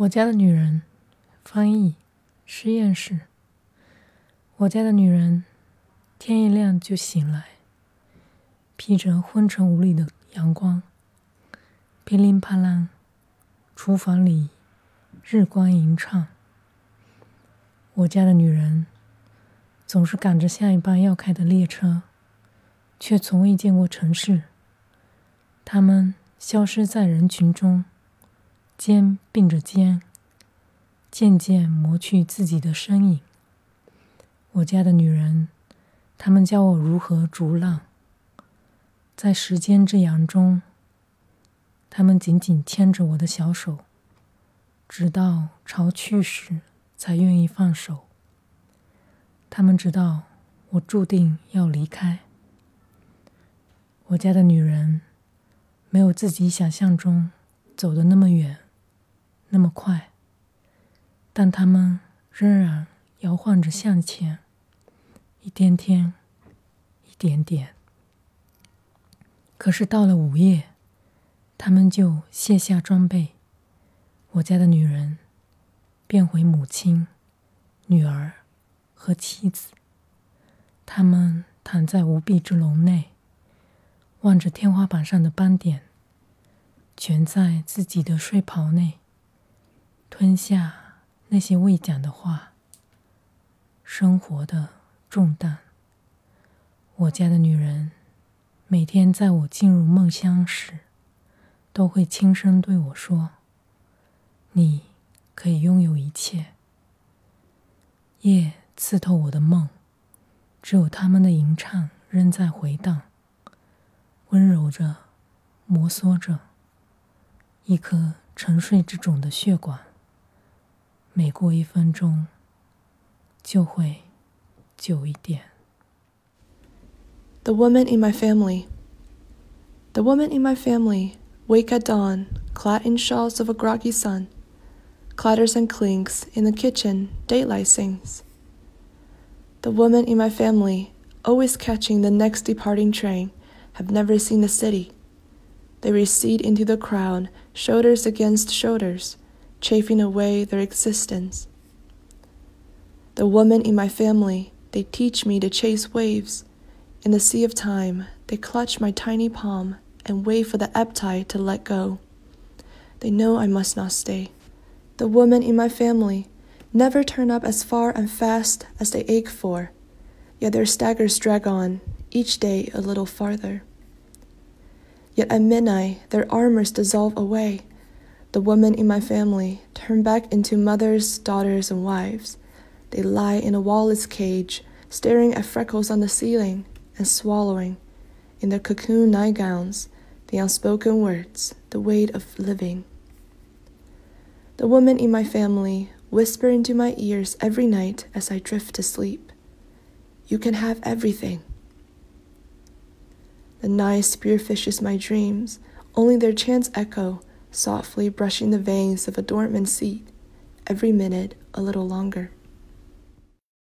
我家的女人，翻译，实验室。我家的女人，天一亮就醒来，披着昏沉无力的阳光，噼里啪啦，厨房里日光吟唱。我家的女人，总是赶着下一班要开的列车，却从未见过城市。她们消失在人群中。肩并着肩，渐渐磨去自己的身影。我家的女人，她们教我如何逐浪。在时间之洋中，她们紧紧牵着我的小手，直到潮去时才愿意放手。她们知道我注定要离开。我家的女人，没有自己想象中走的那么远。那么快，但他们仍然摇晃着向前，一天天，一点点。可是到了午夜，他们就卸下装备，我家的女人变回母亲、女儿和妻子。他们躺在无壁之笼内，望着天花板上的斑点，蜷在自己的睡袍内。吞下那些未讲的话，生活的重担。我家的女人，每天在我进入梦乡时，都会轻声对我说：“你可以拥有一切。”夜刺透我的梦，只有他们的吟唱仍在回荡，温柔着，摩挲着一颗沉睡之种的血管。每过一分钟，就会久一点。The woman in my family. The woman in my family wake at dawn, clad in shawls of a groggy sun. Clatters and clinks in the kitchen, daylight sings. The women in my family, always catching the next departing train, have never seen the city. They recede into the crowd, shoulders against shoulders chafing away their existence. The women in my family, they teach me to chase waves. In the sea of time, they clutch my tiny palm and wait for the ebb tide to let go. They know I must not stay. The women in my family never turn up as far and fast as they ache for, yet their staggers drag on, each day a little farther. Yet at midnight, their armors dissolve away the women in my family turn back into mothers, daughters, and wives. They lie in a wallless cage, staring at freckles on the ceiling and swallowing, in their cocoon nightgowns, the unspoken words, the weight of living. The women in my family whisper into my ears every night as I drift to sleep. You can have everything. The night spearfishes my dreams, only their chants echo softly brushing the veins of a dormant seat every minute a little longer.